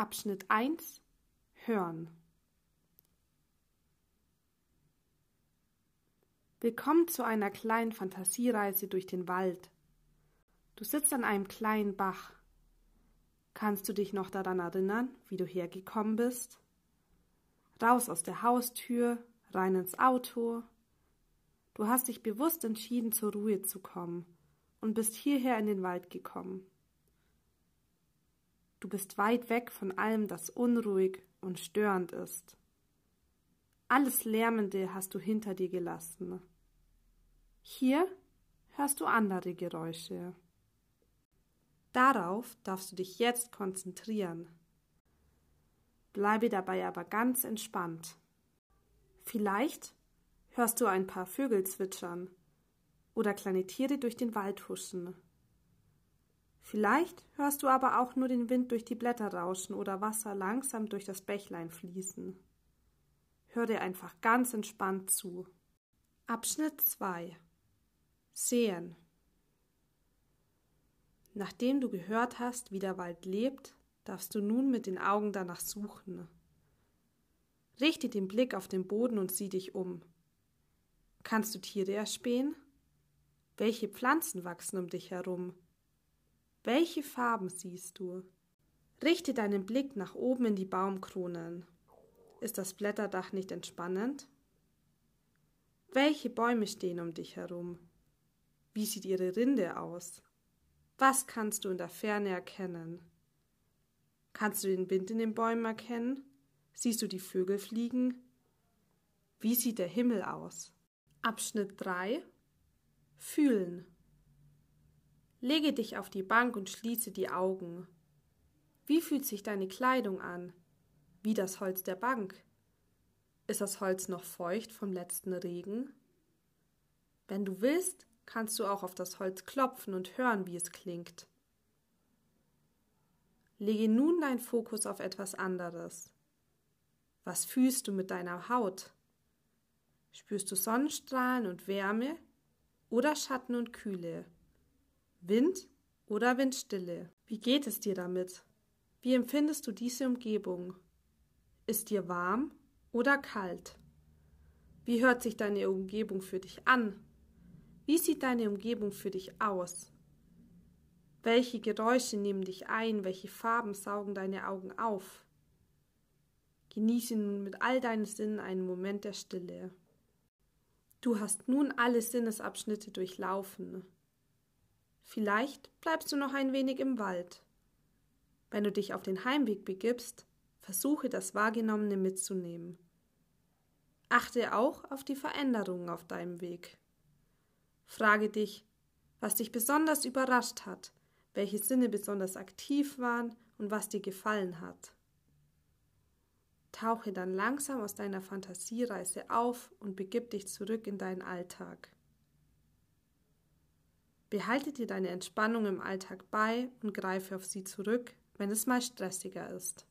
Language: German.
Abschnitt 1 Hören Willkommen zu einer kleinen Fantasiereise durch den Wald. Du sitzt an einem kleinen Bach. Kannst du dich noch daran erinnern, wie du hergekommen bist? Raus aus der Haustür, rein ins Auto. Du hast dich bewusst entschieden, zur Ruhe zu kommen und bist hierher in den Wald gekommen. Du bist weit weg von allem, das unruhig und störend ist. Alles Lärmende hast du hinter dir gelassen. Hier hörst du andere Geräusche. Darauf darfst du dich jetzt konzentrieren. Bleibe dabei aber ganz entspannt. Vielleicht hörst du ein paar Vögel zwitschern oder kleine Tiere durch den Wald huschen. Vielleicht hörst du aber auch nur den Wind durch die Blätter rauschen oder Wasser langsam durch das Bächlein fließen. Hör dir einfach ganz entspannt zu. Abschnitt 2 Sehen Nachdem du gehört hast, wie der Wald lebt, darfst du nun mit den Augen danach suchen. Richte den Blick auf den Boden und sieh dich um. Kannst du Tiere erspähen? Welche Pflanzen wachsen um dich herum? Welche Farben siehst du? Richte deinen Blick nach oben in die Baumkronen. Ist das Blätterdach nicht entspannend? Welche Bäume stehen um dich herum? Wie sieht ihre Rinde aus? Was kannst du in der Ferne erkennen? Kannst du den Wind in den Bäumen erkennen? Siehst du die Vögel fliegen? Wie sieht der Himmel aus? Abschnitt 3 Fühlen Lege dich auf die Bank und schließe die Augen. Wie fühlt sich deine Kleidung an? Wie das Holz der Bank? Ist das Holz noch feucht vom letzten Regen? Wenn du willst, kannst du auch auf das Holz klopfen und hören, wie es klingt. Lege nun deinen Fokus auf etwas anderes. Was fühlst du mit deiner Haut? Spürst du Sonnenstrahlen und Wärme oder Schatten und Kühle? Wind oder Windstille? Wie geht es dir damit? Wie empfindest du diese Umgebung? Ist dir warm oder kalt? Wie hört sich deine Umgebung für dich an? Wie sieht deine Umgebung für dich aus? Welche Geräusche nehmen dich ein? Welche Farben saugen deine Augen auf? Genieße nun mit all deinen Sinnen einen Moment der Stille. Du hast nun alle Sinnesabschnitte durchlaufen. Vielleicht bleibst du noch ein wenig im Wald. Wenn du dich auf den Heimweg begibst, versuche das Wahrgenommene mitzunehmen. Achte auch auf die Veränderungen auf deinem Weg. Frage dich, was dich besonders überrascht hat, welche Sinne besonders aktiv waren und was dir gefallen hat. Tauche dann langsam aus deiner Fantasiereise auf und begib dich zurück in deinen Alltag. Behalte dir deine Entspannung im Alltag bei und greife auf sie zurück, wenn es mal stressiger ist.